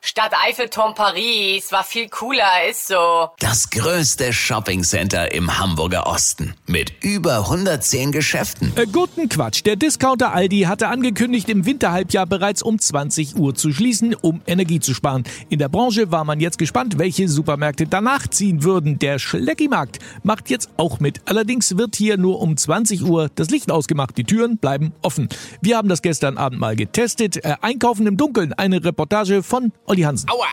Stadt Eiffelturm Paris war viel cooler, ist so. Das größte Shoppingcenter im Hamburger Osten mit über 110 Geschäften. Äh, guten Quatsch. Der Discounter Aldi hatte angekündigt, im Winterhalbjahr bereits um 20 Uhr zu schließen, um Energie zu sparen. In der Branche war man jetzt gespannt, welche Supermärkte danach ziehen würden. Der Schleckimarkt macht jetzt auch mit. Allerdings wird hier nur um 20 Uhr das Licht ausgemacht. Die Türen bleiben offen. Wir haben das gestern Abend mal getestet. Äh, Einkaufen im Dunkeln. Eine Reportage von Olli Hansen. Aua!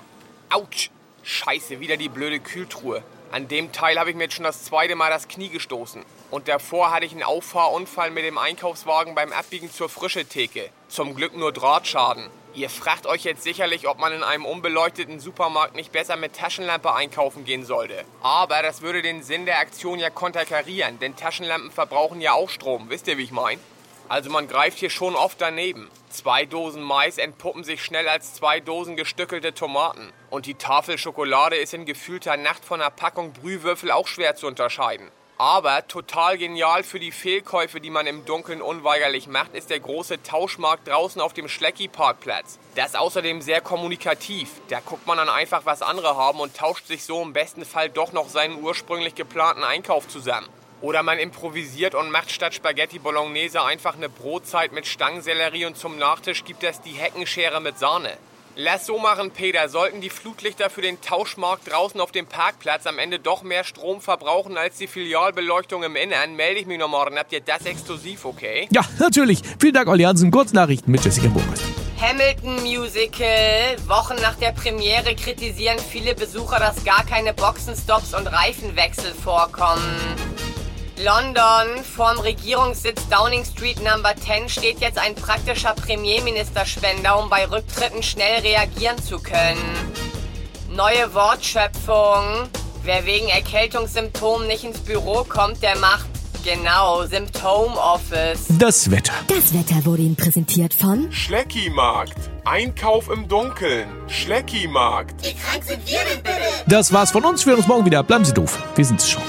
Autsch! Scheiße, wieder die blöde Kühltruhe. An dem Teil habe ich mir jetzt schon das zweite Mal das Knie gestoßen. Und davor hatte ich einen Auffahrunfall mit dem Einkaufswagen beim Abbiegen zur frische Theke. Zum Glück nur Drahtschaden. Ihr fragt euch jetzt sicherlich, ob man in einem unbeleuchteten Supermarkt nicht besser mit Taschenlampe einkaufen gehen sollte. Aber das würde den Sinn der Aktion ja konterkarieren, denn Taschenlampen verbrauchen ja auch Strom. Wisst ihr, wie ich meine? Also man greift hier schon oft daneben. Zwei Dosen Mais entpuppen sich schnell als zwei Dosen gestückelte Tomaten. Und die Tafel Schokolade ist in gefühlter Nacht von einer Packung Brühwürfel auch schwer zu unterscheiden. Aber total genial für die Fehlkäufe, die man im Dunkeln unweigerlich macht, ist der große Tauschmarkt draußen auf dem Schlecki-Parkplatz. Der ist außerdem sehr kommunikativ. Da guckt man dann einfach, was andere haben und tauscht sich so im besten Fall doch noch seinen ursprünglich geplanten Einkauf zusammen. Oder man improvisiert und macht statt Spaghetti Bolognese einfach eine Brotzeit mit Stangensellerie und zum Nachtisch gibt es die Heckenschere mit Sahne. Lass so machen, Peter. Sollten die Flutlichter für den Tauschmarkt draußen auf dem Parkplatz am Ende doch mehr Strom verbrauchen als die Filialbeleuchtung im Innern, melde ich mich noch morgen. Habt ihr das exklusiv, okay? Ja, natürlich. Vielen Dank, Olli Hansen. Kurznachrichten mit Jessica Burmeister. Hamilton Musical. Wochen nach der Premiere kritisieren viele Besucher, dass gar keine Boxenstops und Reifenwechsel vorkommen. London, vorm Regierungssitz Downing Street Number 10 steht jetzt ein praktischer Premierministerspender, um bei Rücktritten schnell reagieren zu können. Neue Wortschöpfung. Wer wegen Erkältungssymptomen nicht ins Büro kommt, der macht genau Symptom-Office. Das Wetter. Das Wetter wurde Ihnen präsentiert von Schleckimarkt. Einkauf im Dunkeln. Schleckimarkt. Das war's von uns. Wir hören uns morgen wieder. Bleiben Sie doof. Wir sind's schon.